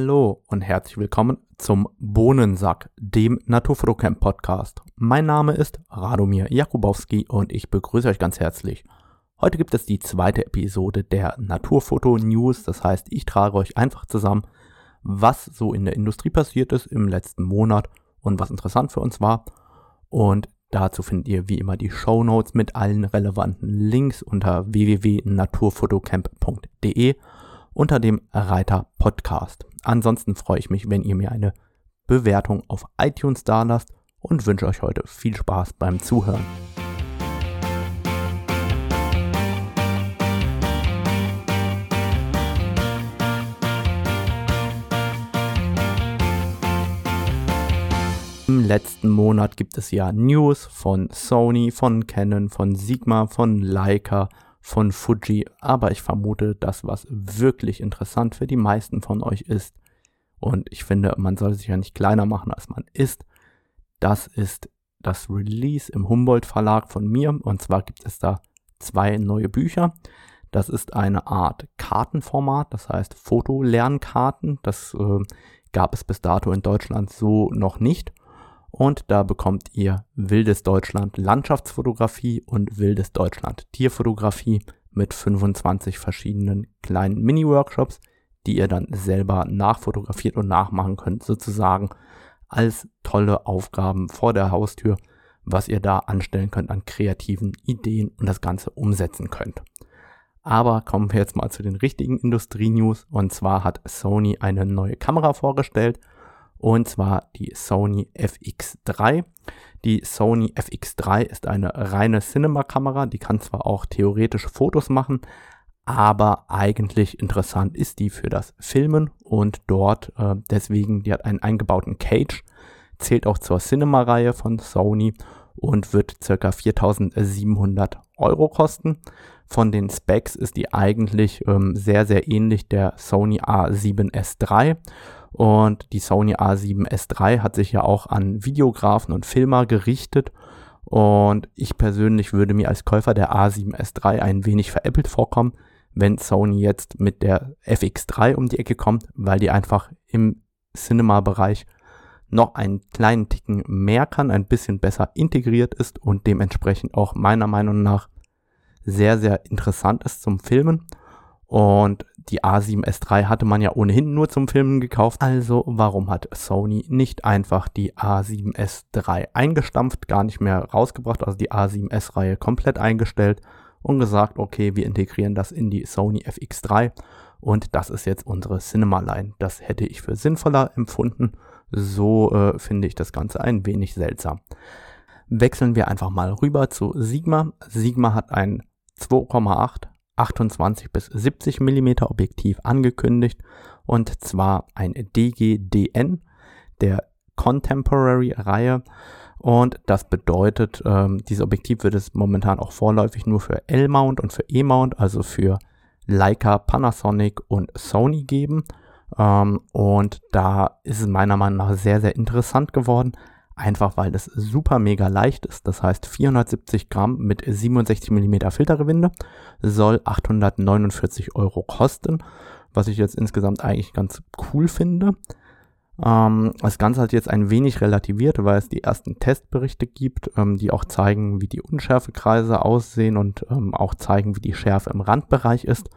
Hallo und herzlich willkommen zum Bohnensack, dem Naturfotocamp Podcast. Mein Name ist Radomir Jakubowski und ich begrüße euch ganz herzlich. Heute gibt es die zweite Episode der Naturfoto News, das heißt, ich trage euch einfach zusammen, was so in der Industrie passiert ist im letzten Monat und was interessant für uns war. Und dazu findet ihr wie immer die Show Notes mit allen relevanten Links unter www.naturfotocamp.de unter dem Reiter Podcast. Ansonsten freue ich mich, wenn ihr mir eine Bewertung auf iTunes da lasst und wünsche euch heute viel Spaß beim Zuhören. Im letzten Monat gibt es ja News von Sony, von Canon, von Sigma, von Leica, von Fuji, aber ich vermute, das, was wirklich interessant für die meisten von euch ist, und ich finde, man soll sich ja nicht kleiner machen, als man ist, das ist das Release im Humboldt Verlag von mir. Und zwar gibt es da zwei neue Bücher. Das ist eine Art Kartenformat, das heißt Fotolernkarten. Das äh, gab es bis dato in Deutschland so noch nicht. Und da bekommt ihr Wildes Deutschland Landschaftsfotografie und Wildes Deutschland Tierfotografie mit 25 verschiedenen kleinen Mini-Workshops, die ihr dann selber nachfotografiert und nachmachen könnt, sozusagen als tolle Aufgaben vor der Haustür, was ihr da anstellen könnt an kreativen Ideen und das Ganze umsetzen könnt. Aber kommen wir jetzt mal zu den richtigen Industrie-News. Und zwar hat Sony eine neue Kamera vorgestellt und zwar die Sony FX3. Die Sony FX3 ist eine reine Cinema-Kamera, die kann zwar auch theoretisch Fotos machen, aber eigentlich interessant ist die für das Filmen und dort äh, deswegen, die hat einen eingebauten Cage, zählt auch zur Cinema-Reihe von Sony und wird ca. 4700 Euro kosten. Von den Specs ist die eigentlich ähm, sehr, sehr ähnlich der Sony A7S3. Und die Sony A7S3 hat sich ja auch an Videografen und Filmer gerichtet. Und ich persönlich würde mir als Käufer der A7S3 ein wenig veräppelt vorkommen, wenn Sony jetzt mit der FX3 um die Ecke kommt, weil die einfach im Cinema-Bereich noch einen kleinen Ticken mehr kann, ein bisschen besser integriert ist und dementsprechend auch meiner Meinung nach sehr, sehr interessant ist zum Filmen. Und die A7S3 hatte man ja ohnehin nur zum Filmen gekauft. Also warum hat Sony nicht einfach die A7S3 eingestampft, gar nicht mehr rausgebracht, also die A7S-Reihe komplett eingestellt und gesagt, okay, wir integrieren das in die Sony FX3 und das ist jetzt unsere Cinema Line. Das hätte ich für sinnvoller empfunden. So äh, finde ich das Ganze ein wenig seltsam. Wechseln wir einfach mal rüber zu Sigma. Sigma hat ein 2,8 28 bis 70 mm Objektiv angekündigt und zwar ein DGDN der Contemporary Reihe und das bedeutet, ähm, dieses Objektiv wird es momentan auch vorläufig nur für L-Mount und für E-Mount, also für Leica, Panasonic und Sony geben. Ähm, und da ist es meiner Meinung nach sehr, sehr interessant geworden, einfach weil es super mega leicht ist. Das heißt 470 Gramm mit 67 mm Filtergewinde soll 849 Euro kosten, was ich jetzt insgesamt eigentlich ganz cool finde. Ähm, das Ganze hat jetzt ein wenig relativiert, weil es die ersten Testberichte gibt, ähm, die auch zeigen, wie die Unschärfekreise aussehen und ähm, auch zeigen, wie die Schärfe im Randbereich ist.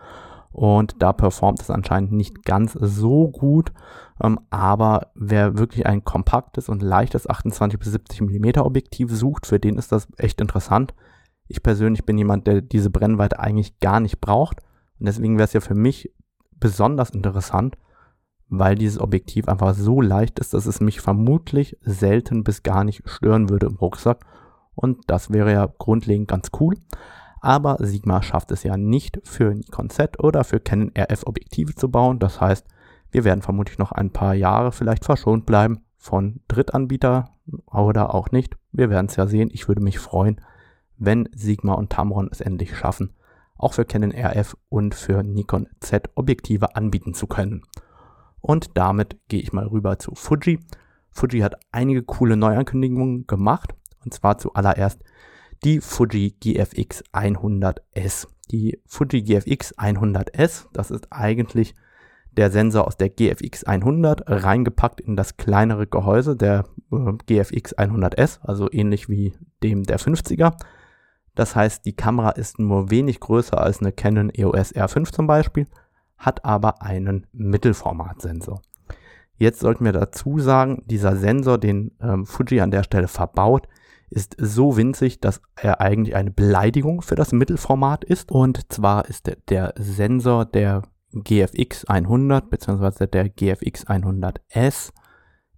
Und da performt es anscheinend nicht ganz so gut. Ähm, aber wer wirklich ein kompaktes und leichtes 28 bis 70 mm Objektiv sucht, für den ist das echt interessant. Ich persönlich bin jemand, der diese Brennweite eigentlich gar nicht braucht. Und deswegen wäre es ja für mich besonders interessant, weil dieses Objektiv einfach so leicht ist, dass es mich vermutlich selten bis gar nicht stören würde im Rucksack. Und das wäre ja grundlegend ganz cool. Aber Sigma schafft es ja nicht für Nikon Z oder für Canon RF Objektive zu bauen. Das heißt, wir werden vermutlich noch ein paar Jahre vielleicht verschont bleiben von Drittanbieter oder auch nicht. Wir werden es ja sehen. Ich würde mich freuen, wenn Sigma und Tamron es endlich schaffen, auch für Canon RF und für Nikon Z Objektive anbieten zu können. Und damit gehe ich mal rüber zu Fuji. Fuji hat einige coole Neuankündigungen gemacht. Und zwar zuallererst die Fuji GFX 100S. Die Fuji GFX 100S, das ist eigentlich der Sensor aus der GFX 100 reingepackt in das kleinere Gehäuse der äh, GFX 100S, also ähnlich wie dem der 50er. Das heißt, die Kamera ist nur wenig größer als eine Canon EOS R5 zum Beispiel, hat aber einen Mittelformatsensor. Jetzt sollten wir dazu sagen, dieser Sensor, den ähm, Fuji an der Stelle verbaut, ist so winzig, dass er eigentlich eine Beleidigung für das Mittelformat ist. Und zwar ist der, der Sensor der GFX 100 bzw. der GFX 100S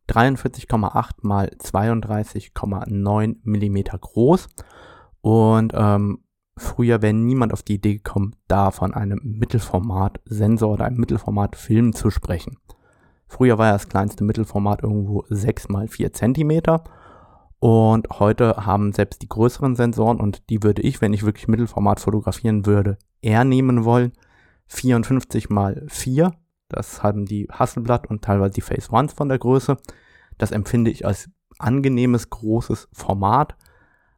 43,8 mal 32,9 mm groß. Und ähm, früher wäre niemand auf die Idee gekommen, da von einem Mittelformat-Sensor oder einem Mittelformat-Film zu sprechen. Früher war ja das kleinste Mittelformat irgendwo 6 mal 4 cm. Und heute haben selbst die größeren Sensoren, und die würde ich, wenn ich wirklich Mittelformat fotografieren würde, eher nehmen wollen, 54 mal 4. Das haben die Hasselblatt und teilweise die Phase Ones von der Größe. Das empfinde ich als angenehmes, großes Format.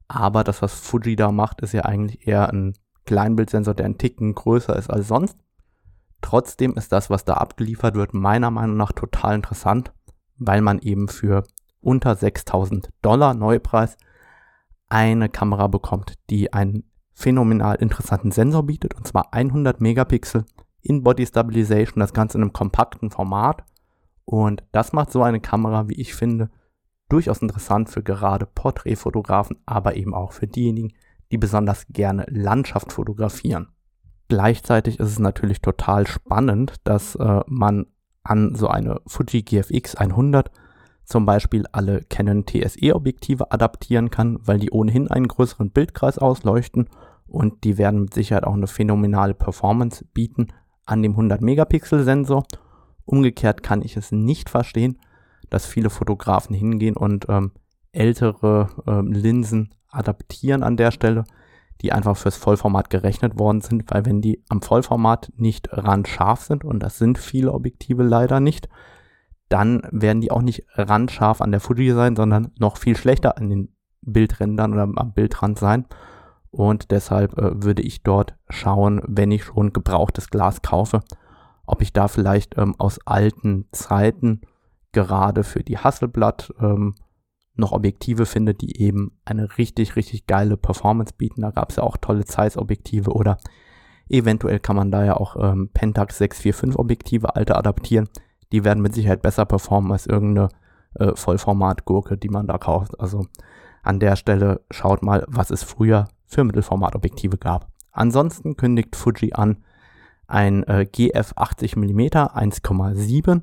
Aber das, was Fuji da macht, ist ja eigentlich eher ein Kleinbildsensor, der einen Ticken größer ist als sonst. Trotzdem ist das, was da abgeliefert wird, meiner Meinung nach total interessant, weil man eben für unter 6000 Dollar Neupreis eine Kamera bekommt, die einen phänomenal interessanten Sensor bietet, und zwar 100 Megapixel in Body Stabilization, das Ganze in einem kompakten Format. Und das macht so eine Kamera, wie ich finde, durchaus interessant für gerade Porträtfotografen, aber eben auch für diejenigen, die besonders gerne Landschaft fotografieren. Gleichzeitig ist es natürlich total spannend, dass äh, man an so eine Fuji GFX 100 zum Beispiel alle Canon TSE-Objektive adaptieren kann, weil die ohnehin einen größeren Bildkreis ausleuchten und die werden mit Sicherheit auch eine phänomenale Performance bieten an dem 100 Megapixel Sensor. Umgekehrt kann ich es nicht verstehen, dass viele Fotografen hingehen und ähm, ältere ähm, Linsen adaptieren an der Stelle, die einfach fürs Vollformat gerechnet worden sind, weil wenn die am Vollformat nicht randscharf sind, und das sind viele Objektive leider nicht, dann werden die auch nicht randscharf an der Fuji sein, sondern noch viel schlechter an den Bildrändern oder am Bildrand sein. Und deshalb äh, würde ich dort schauen, wenn ich schon gebrauchtes Glas kaufe, ob ich da vielleicht ähm, aus alten Zeiten gerade für die Hasselblatt ähm, noch Objektive finde, die eben eine richtig, richtig geile Performance bieten. Da gab es ja auch tolle Zeiss-Objektive oder eventuell kann man da ja auch ähm, Pentax 645 Objektive alte adaptieren. Die werden mit Sicherheit besser performen als irgendeine äh, Vollformat-Gurke, die man da kauft. Also an der Stelle schaut mal, was es früher für Mittelformatobjektive gab. Ansonsten kündigt Fuji an ein äh, GF 80 mm 1,7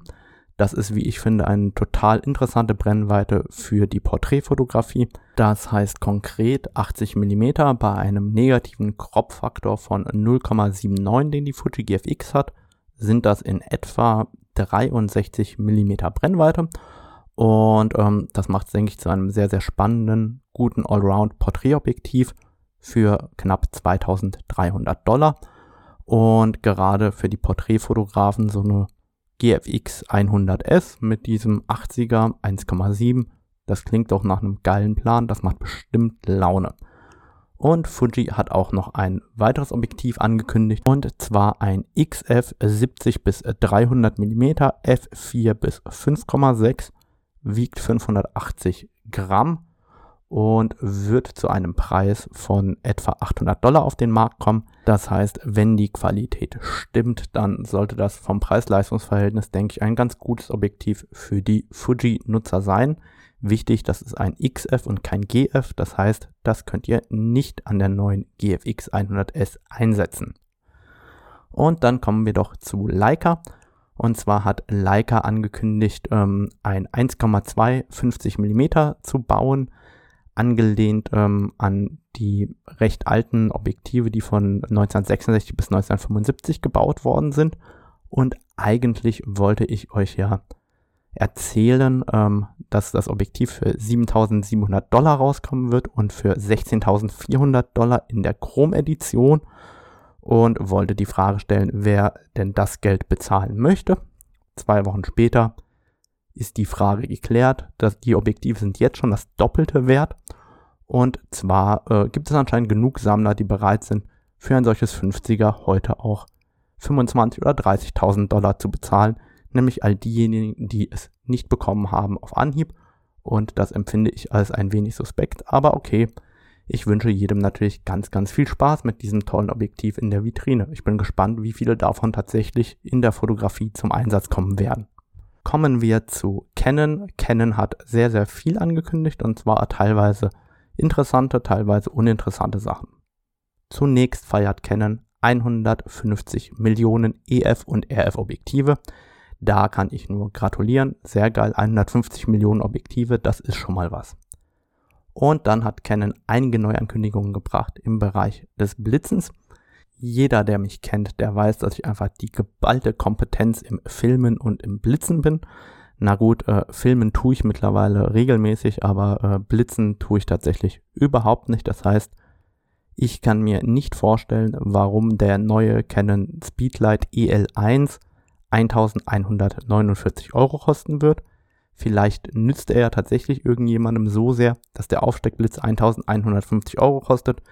das ist, wie ich finde, eine total interessante Brennweite für die Porträtfotografie. Das heißt konkret 80 mm bei einem negativen Crop-Faktor von 0,79, den die Fuji GFX hat, sind das in etwa 63 mm Brennweite. Und ähm, das macht es, denke ich, zu einem sehr, sehr spannenden, guten Allround-Porträtobjektiv für knapp 2300 Dollar. Und gerade für die Porträtfotografen so eine GFX 100S mit diesem 80er 1,7. Das klingt doch nach einem geilen Plan, das macht bestimmt Laune. Und Fuji hat auch noch ein weiteres Objektiv angekündigt und zwar ein XF 70 bis 300 mm f4 bis 5,6, wiegt 580 Gramm und wird zu einem Preis von etwa 800 Dollar auf den Markt kommen. Das heißt, wenn die Qualität stimmt, dann sollte das vom Preis-Leistungs-Verhältnis, denke ich, ein ganz gutes Objektiv für die Fuji-Nutzer sein. Wichtig, das ist ein XF und kein GF, das heißt, das könnt ihr nicht an der neuen GFX 100S einsetzen. Und dann kommen wir doch zu Leica. Und zwar hat Leica angekündigt, ähm, ein 1,2 50 mm zu bauen angelehnt ähm, an die recht alten Objektive, die von 1966 bis 1975 gebaut worden sind. Und eigentlich wollte ich euch ja erzählen, ähm, dass das Objektiv für 7700 Dollar rauskommen wird und für 16.400 Dollar in der Chrome-Edition und wollte die Frage stellen, wer denn das Geld bezahlen möchte. Zwei Wochen später ist die Frage geklärt, dass die Objektive sind jetzt schon das Doppelte wert. Und zwar äh, gibt es anscheinend genug Sammler, die bereit sind, für ein solches 50er heute auch 25 oder 30.000 Dollar zu bezahlen, nämlich all diejenigen, die es nicht bekommen haben auf Anhieb. Und das empfinde ich als ein wenig suspekt, aber okay. Ich wünsche jedem natürlich ganz, ganz viel Spaß mit diesem tollen Objektiv in der Vitrine. Ich bin gespannt, wie viele davon tatsächlich in der Fotografie zum Einsatz kommen werden. Kommen wir zu Canon. Canon hat sehr, sehr viel angekündigt und zwar teilweise interessante, teilweise uninteressante Sachen. Zunächst feiert Canon 150 Millionen EF und RF Objektive. Da kann ich nur gratulieren. Sehr geil, 150 Millionen Objektive, das ist schon mal was. Und dann hat Canon einige Neuankündigungen gebracht im Bereich des Blitzens. Jeder, der mich kennt, der weiß, dass ich einfach die geballte Kompetenz im Filmen und im Blitzen bin. Na gut, äh, Filmen tue ich mittlerweile regelmäßig, aber äh, Blitzen tue ich tatsächlich überhaupt nicht. Das heißt, ich kann mir nicht vorstellen, warum der neue Canon Speedlight EL1 1149 Euro kosten wird. Vielleicht nützt er ja tatsächlich irgendjemandem so sehr, dass der Aufsteckblitz 1150 Euro kostet.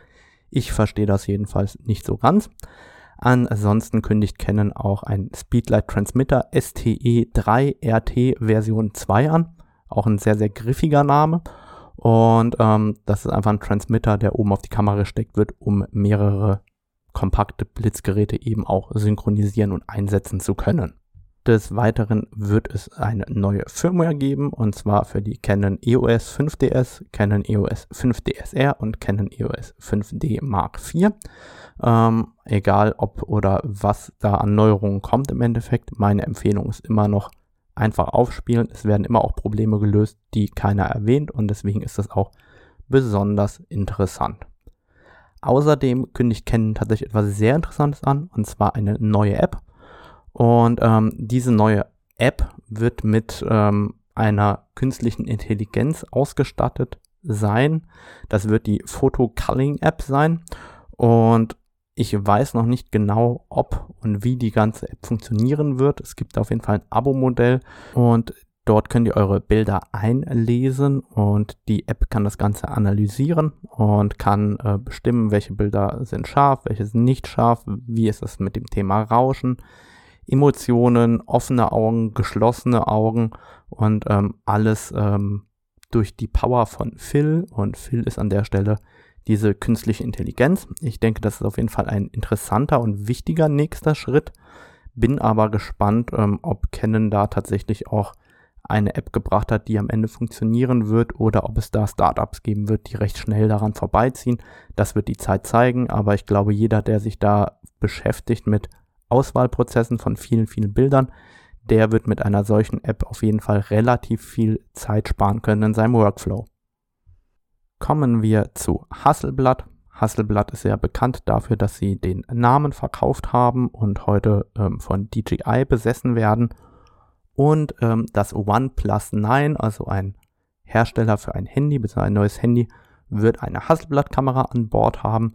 Ich verstehe das jedenfalls nicht so ganz. Ansonsten kündigt Canon auch ein Speedlight Transmitter STE3 RT Version 2 an. Auch ein sehr, sehr griffiger Name. Und ähm, das ist einfach ein Transmitter, der oben auf die Kamera gesteckt wird, um mehrere kompakte Blitzgeräte eben auch synchronisieren und einsetzen zu können. Des Weiteren wird es eine neue Firmware geben und zwar für die Canon EOS 5DS, Canon EOS 5DSR und Canon EOS 5D Mark IV. Ähm, egal ob oder was da an Neuerungen kommt im Endeffekt, meine Empfehlung ist immer noch einfach aufspielen. Es werden immer auch Probleme gelöst, die keiner erwähnt und deswegen ist das auch besonders interessant. Außerdem kündigt Canon tatsächlich etwas sehr Interessantes an, und zwar eine neue App. Und ähm, diese neue App wird mit ähm, einer künstlichen Intelligenz ausgestattet sein. Das wird die Photo Culling App sein. Und ich weiß noch nicht genau, ob und wie die ganze App funktionieren wird. Es gibt auf jeden Fall ein Abo-Modell und Dort könnt ihr eure Bilder einlesen und die App kann das Ganze analysieren und kann äh, bestimmen, welche Bilder sind scharf, welche sind nicht scharf, wie ist es mit dem Thema Rauschen, Emotionen, offene Augen, geschlossene Augen und ähm, alles ähm, durch die Power von Phil und Phil ist an der Stelle diese künstliche Intelligenz. Ich denke, das ist auf jeden Fall ein interessanter und wichtiger nächster Schritt. Bin aber gespannt, ähm, ob Canon da tatsächlich auch eine App gebracht hat, die am Ende funktionieren wird oder ob es da Startups geben wird, die recht schnell daran vorbeiziehen. Das wird die Zeit zeigen, aber ich glaube, jeder, der sich da beschäftigt mit Auswahlprozessen von vielen, vielen Bildern, der wird mit einer solchen App auf jeden Fall relativ viel Zeit sparen können in seinem Workflow. Kommen wir zu Hasselblatt. Hasselblatt ist ja bekannt dafür, dass sie den Namen verkauft haben und heute ähm, von DJI besessen werden und ähm, das OnePlus 9, also ein Hersteller für ein Handy, bzw. ein neues Handy, wird eine Hasselblatt-Kamera an Bord haben.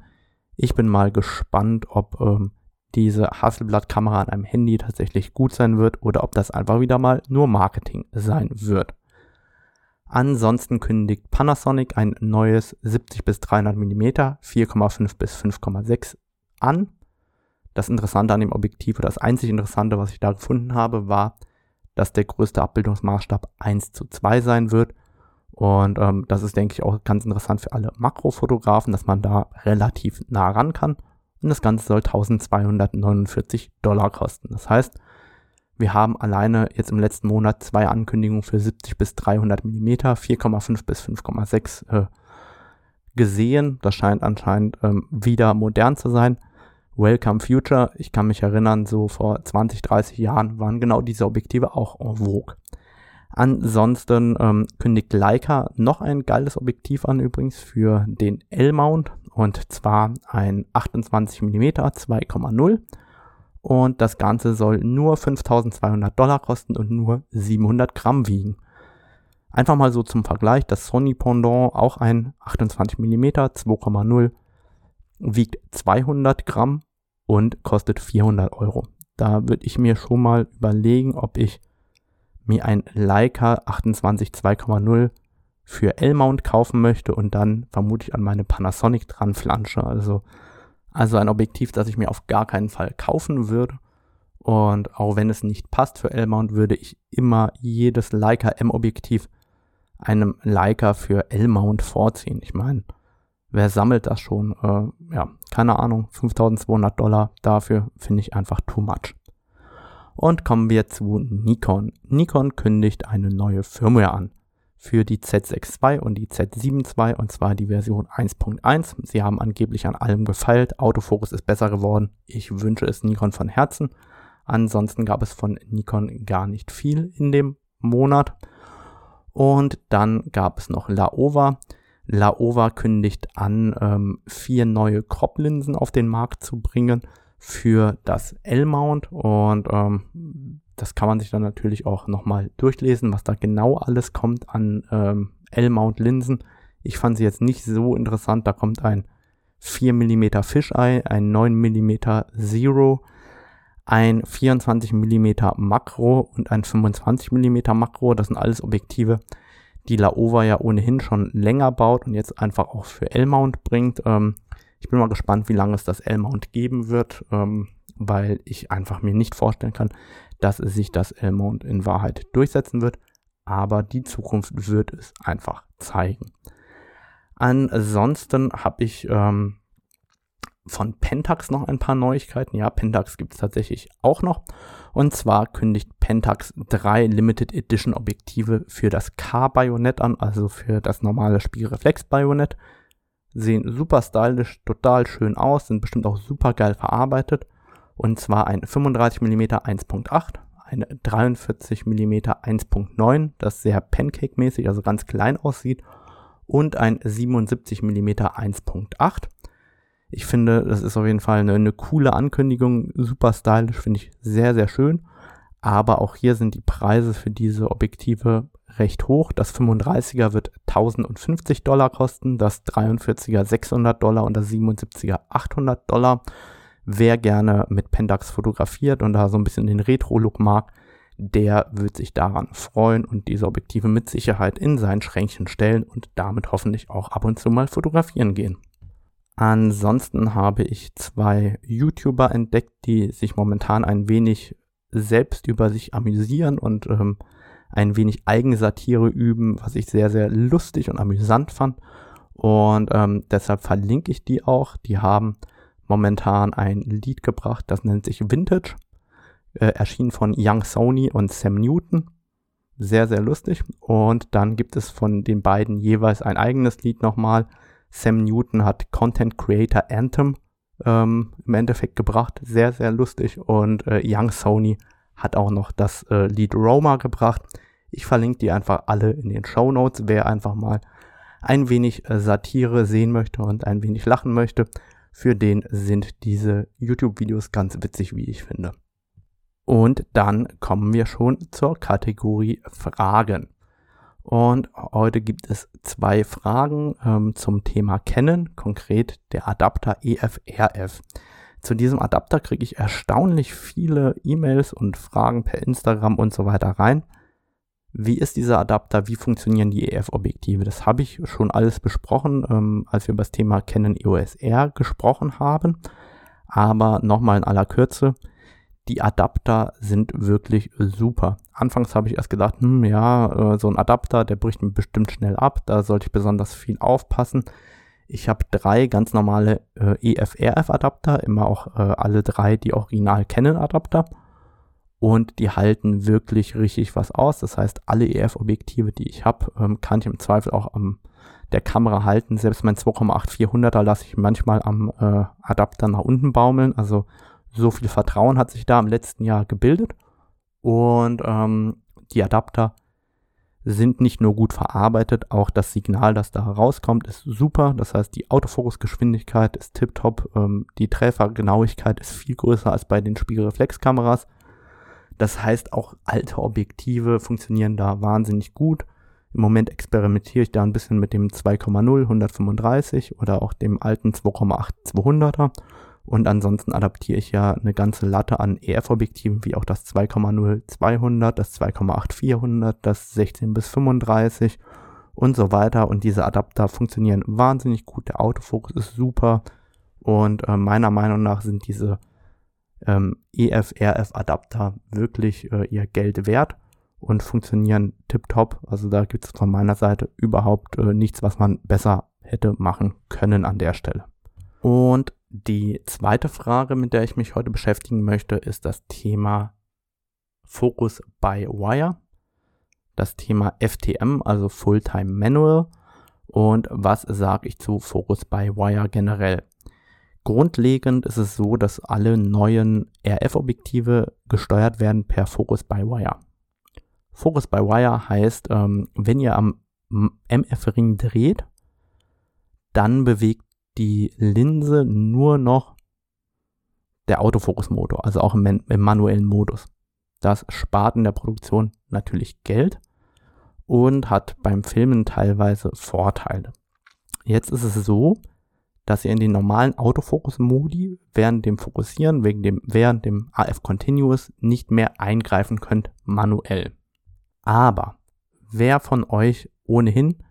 Ich bin mal gespannt, ob ähm, diese Hasselblatt-Kamera an einem Handy tatsächlich gut sein wird oder ob das einfach wieder mal nur Marketing sein wird. Ansonsten kündigt Panasonic ein neues 70 bis 300 mm 4,5 bis 5,6 an. Das Interessante an dem Objektiv oder das einzig Interessante, was ich da gefunden habe, war, dass der größte Abbildungsmaßstab 1 zu 2 sein wird. Und ähm, das ist, denke ich, auch ganz interessant für alle Makrofotografen, dass man da relativ nah ran kann. Und das Ganze soll 1249 Dollar kosten. Das heißt, wir haben alleine jetzt im letzten Monat zwei Ankündigungen für 70 bis 300 mm, 4,5 bis 5,6 äh, gesehen. Das scheint anscheinend ähm, wieder modern zu sein. Welcome Future. Ich kann mich erinnern, so vor 20, 30 Jahren waren genau diese Objektive auch en vogue. Ansonsten ähm, kündigt Leica noch ein geiles Objektiv an übrigens für den L-Mount und zwar ein 28 mm 2,0 und das Ganze soll nur 5200 Dollar kosten und nur 700 Gramm wiegen. Einfach mal so zum Vergleich, das Sony Pendant auch ein 28 mm 2,0 wiegt 200 Gramm und kostet 400 Euro. Da würde ich mir schon mal überlegen, ob ich mir ein Leica 28 2,0 für L-Mount kaufen möchte und dann vermutlich an meine Panasonic dran flansche. Also, also ein Objektiv, das ich mir auf gar keinen Fall kaufen würde. Und auch wenn es nicht passt für L-Mount, würde ich immer jedes Leica M-Objektiv einem Leica für L-Mount vorziehen. Ich meine, wer sammelt das schon? Äh, ja, keine Ahnung, 5200 Dollar dafür finde ich einfach too much. Und kommen wir zu Nikon. Nikon kündigt eine neue Firmware an für die Z6 II und die Z7 II und zwar die Version 1.1. Sie haben angeblich an allem gefeilt. Autofokus ist besser geworden. Ich wünsche es Nikon von Herzen. Ansonsten gab es von Nikon gar nicht viel in dem Monat. Und dann gab es noch Laowa. Laowa kündigt an, ähm, vier neue Crop-Linsen auf den Markt zu bringen für das L-Mount und ähm, das kann man sich dann natürlich auch nochmal durchlesen, was da genau alles kommt an ähm, L-Mount-Linsen. Ich fand sie jetzt nicht so interessant. Da kommt ein 4 mm Fisheye, ein 9 mm Zero, ein 24 mm Makro und ein 25 mm Makro. Das sind alles Objektive, die Laowa ja ohnehin schon länger baut und jetzt einfach auch für L-Mount bringt. Ähm, ich bin mal gespannt, wie lange es das L-Mount geben wird, ähm, weil ich einfach mir nicht vorstellen kann, dass sich das L-Mount in Wahrheit durchsetzen wird. Aber die Zukunft wird es einfach zeigen. Ansonsten habe ich ähm, von Pentax noch ein paar Neuigkeiten. Ja, Pentax gibt es tatsächlich auch noch. Und zwar kündigt Pentax drei Limited Edition Objektive für das K-Bajonett an, also für das normale Spiegelreflex-Bajonett. Sehen super stylisch, total schön aus, sind bestimmt auch super geil verarbeitet. Und zwar ein 35 mm 1.8, ein 43 mm 1.9, das sehr Pancake-mäßig, also ganz klein aussieht, und ein 77 mm 1.8. Ich finde, das ist auf jeden Fall eine, eine coole Ankündigung, super stylisch, finde ich sehr, sehr schön. Aber auch hier sind die Preise für diese Objektive recht hoch. Das 35er wird 1050 Dollar kosten, das 43er 600 Dollar und das 77er 800 Dollar. Wer gerne mit Pentax fotografiert und da so ein bisschen den Retro-Look mag, der wird sich daran freuen und diese Objektive mit Sicherheit in sein Schränkchen stellen und damit hoffentlich auch ab und zu mal fotografieren gehen. Ansonsten habe ich zwei YouTuber entdeckt, die sich momentan ein wenig selbst über sich amüsieren und ähm, ein wenig Eigensatire üben, was ich sehr, sehr lustig und amüsant fand. Und ähm, deshalb verlinke ich die auch. Die haben momentan ein Lied gebracht, das nennt sich Vintage. Äh, erschienen von Young Sony und Sam Newton. Sehr, sehr lustig. Und dann gibt es von den beiden jeweils ein eigenes Lied nochmal. Sam Newton hat Content Creator Anthem ähm, im Endeffekt gebracht. Sehr, sehr lustig. Und äh, Young Sony hat auch noch das äh, Lied Roma gebracht. Ich verlinke die einfach alle in den Show Notes. Wer einfach mal ein wenig äh, Satire sehen möchte und ein wenig lachen möchte, für den sind diese YouTube-Videos ganz witzig, wie ich finde. Und dann kommen wir schon zur Kategorie Fragen. Und heute gibt es zwei Fragen ähm, zum Thema Kennen, konkret der Adapter EFRF. Zu diesem Adapter kriege ich erstaunlich viele E-Mails und Fragen per Instagram und so weiter rein. Wie ist dieser Adapter? Wie funktionieren die EF-Objektive? Das habe ich schon alles besprochen, ähm, als wir über das Thema Canon EOS R gesprochen haben. Aber nochmal in aller Kürze. Die Adapter sind wirklich super. Anfangs habe ich erst gedacht, hm, ja, äh, so ein Adapter, der bricht mir bestimmt schnell ab. Da sollte ich besonders viel aufpassen. Ich habe drei ganz normale äh, EF-RF-Adapter, immer auch äh, alle drei die Original Canon-Adapter. Und die halten wirklich richtig was aus. Das heißt, alle EF-Objektive, die ich habe, ähm, kann ich im Zweifel auch am der Kamera halten. Selbst mein 2,8400er lasse ich manchmal am äh, Adapter nach unten baumeln. Also so viel Vertrauen hat sich da im letzten Jahr gebildet. Und ähm, die Adapter sind nicht nur gut verarbeitet, auch das Signal, das da rauskommt, ist super. Das heißt, die Autofokusgeschwindigkeit ist tiptop, ähm, die Treffergenauigkeit ist viel größer als bei den Spiegelreflexkameras. Das heißt, auch alte Objektive funktionieren da wahnsinnig gut. Im Moment experimentiere ich da ein bisschen mit dem 2,0 135 oder auch dem alten 2,8 200er und ansonsten adaptiere ich ja eine ganze Latte an EF-Objektiven, wie auch das 2,0 200, das 2,8 400, das 16 bis 35 und so weiter. Und diese Adapter funktionieren wahnsinnig gut. Der Autofokus ist super. Und äh, meiner Meinung nach sind diese ähm, EF-RF-Adapter wirklich äh, ihr Geld wert und funktionieren tiptop. Also da gibt es von meiner Seite überhaupt äh, nichts, was man besser hätte machen können an der Stelle. Und die zweite Frage, mit der ich mich heute beschäftigen möchte, ist das Thema Focus by Wire, das Thema FTM, also Fulltime Manual und was sage ich zu Focus by Wire generell. Grundlegend ist es so, dass alle neuen RF-Objektive gesteuert werden per Focus by Wire. Focus by Wire heißt, ähm, wenn ihr am MF-Ring dreht, dann bewegt die Linse nur noch der Autofokusmotor, also auch im, im manuellen Modus. Das spart in der Produktion natürlich Geld und hat beim Filmen teilweise Vorteile. Jetzt ist es so, dass ihr in den normalen Autofokus-Modi während dem Fokussieren, wegen dem, während dem AF Continuous nicht mehr eingreifen könnt manuell. Aber wer von euch ohnehin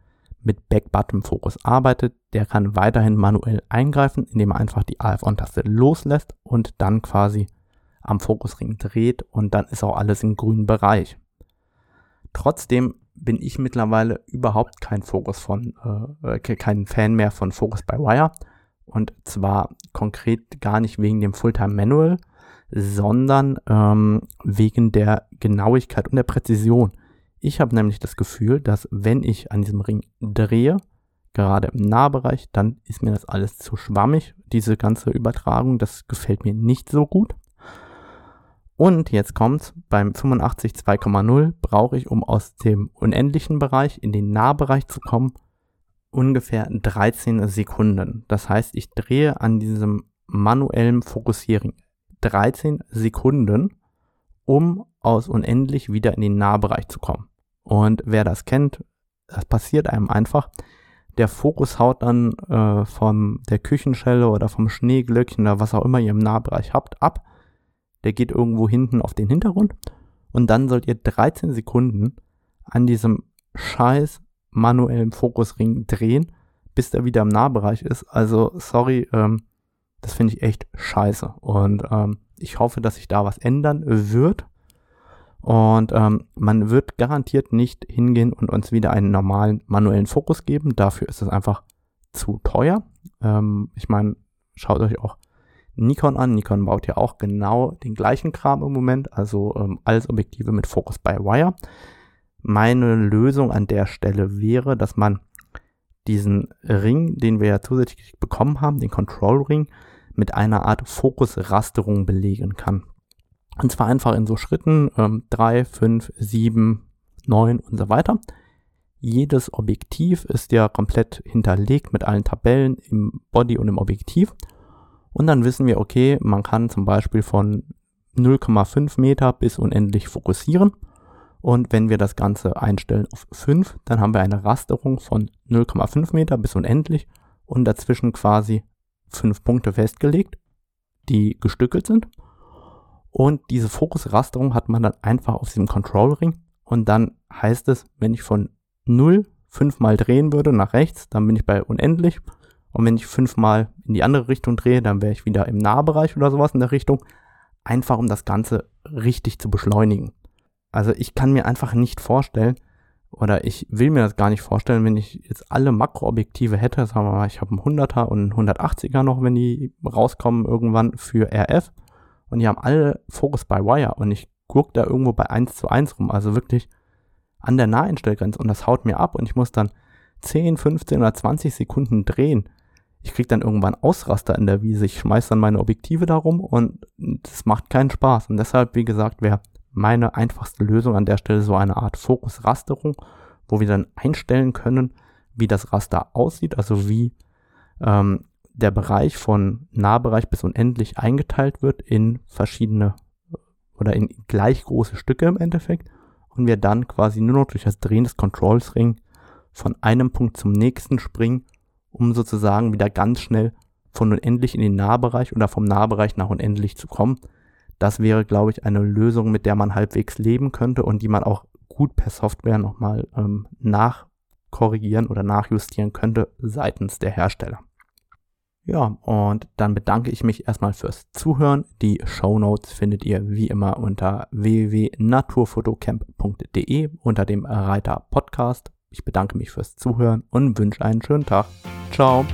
mit Back-Button-Fokus arbeitet, der kann weiterhin manuell eingreifen, indem er einfach die AF-On-Taste loslässt und dann quasi am Fokusring dreht und dann ist auch alles im grünen Bereich. Trotzdem bin ich mittlerweile überhaupt kein Fokus von, äh, kein Fan mehr von Focus by Wire. Und zwar konkret gar nicht wegen dem Fulltime Manual, sondern ähm, wegen der Genauigkeit und der Präzision. Ich habe nämlich das Gefühl, dass wenn ich an diesem Ring drehe, gerade im Nahbereich, dann ist mir das alles zu schwammig. Diese ganze Übertragung, das gefällt mir nicht so gut. Und jetzt kommt's, beim 85 2,0 brauche ich, um aus dem unendlichen Bereich in den Nahbereich zu kommen, ungefähr 13 Sekunden. Das heißt, ich drehe an diesem manuellen Fokussieren 13 Sekunden, um aus unendlich wieder in den Nahbereich zu kommen. Und wer das kennt, das passiert einem einfach. Der Fokus haut dann äh, von der Küchenschelle oder vom Schneeglöckchen oder was auch immer ihr im Nahbereich habt ab der geht irgendwo hinten auf den Hintergrund und dann sollt ihr 13 Sekunden an diesem scheiß manuellen Fokusring drehen, bis der wieder im Nahbereich ist. Also, sorry, ähm, das finde ich echt scheiße. Und ähm, ich hoffe, dass sich da was ändern wird. Und ähm, man wird garantiert nicht hingehen und uns wieder einen normalen manuellen Fokus geben. Dafür ist es einfach zu teuer. Ähm, ich meine, schaut euch auch Nikon an. Nikon baut ja auch genau den gleichen Kram im Moment, also ähm, alles Objektive mit Focus by Wire. Meine Lösung an der Stelle wäre, dass man diesen Ring, den wir ja zusätzlich bekommen haben, den Control Ring, mit einer Art Fokusrasterung belegen kann. Und zwar einfach in so Schritten ähm, 3, 5, 7, 9 und so weiter. Jedes Objektiv ist ja komplett hinterlegt mit allen Tabellen im Body und im Objektiv. Und dann wissen wir, okay, man kann zum Beispiel von 0,5 Meter bis unendlich fokussieren. Und wenn wir das Ganze einstellen auf 5, dann haben wir eine Rasterung von 0,5 Meter bis unendlich und dazwischen quasi 5 Punkte festgelegt, die gestückelt sind. Und diese Fokusrasterung hat man dann einfach auf diesem Control Ring. Und dann heißt es, wenn ich von 0 fünfmal drehen würde nach rechts, dann bin ich bei unendlich. Und wenn ich fünfmal in die andere Richtung drehe, dann wäre ich wieder im Nahbereich oder sowas in der Richtung. Einfach um das Ganze richtig zu beschleunigen. Also ich kann mir einfach nicht vorstellen, oder ich will mir das gar nicht vorstellen, wenn ich jetzt alle Makroobjektive hätte, sagen wir mal, ich habe einen 100er und einen 180er noch, wenn die rauskommen irgendwann für RF und die haben alle Focus by Wire und ich gucke da irgendwo bei 1 zu 1 rum, also wirklich an der Naheinstellgrenze und das haut mir ab und ich muss dann 10, 15 oder 20 Sekunden drehen ich krieg dann irgendwann Ausraster in der Wiese. Ich schmeiß dann meine Objektive darum und das macht keinen Spaß. Und deshalb, wie gesagt, wäre meine einfachste Lösung an der Stelle so eine Art Fokusrasterung, wo wir dann einstellen können, wie das Raster aussieht, also wie ähm, der Bereich von Nahbereich bis unendlich eingeteilt wird in verschiedene oder in gleich große Stücke im Endeffekt und wir dann quasi nur noch durch das Drehen des Controls Ring von einem Punkt zum nächsten springen um sozusagen wieder ganz schnell von unendlich in den Nahbereich oder vom Nahbereich nach unendlich zu kommen. Das wäre, glaube ich, eine Lösung, mit der man halbwegs leben könnte und die man auch gut per Software nochmal ähm, nachkorrigieren oder nachjustieren könnte seitens der Hersteller. Ja, und dann bedanke ich mich erstmal fürs Zuhören. Die Show Notes findet ihr wie immer unter www.naturfotocamp.de unter dem Reiter Podcast. Ich bedanke mich fürs Zuhören und wünsche einen schönen Tag. Ciao.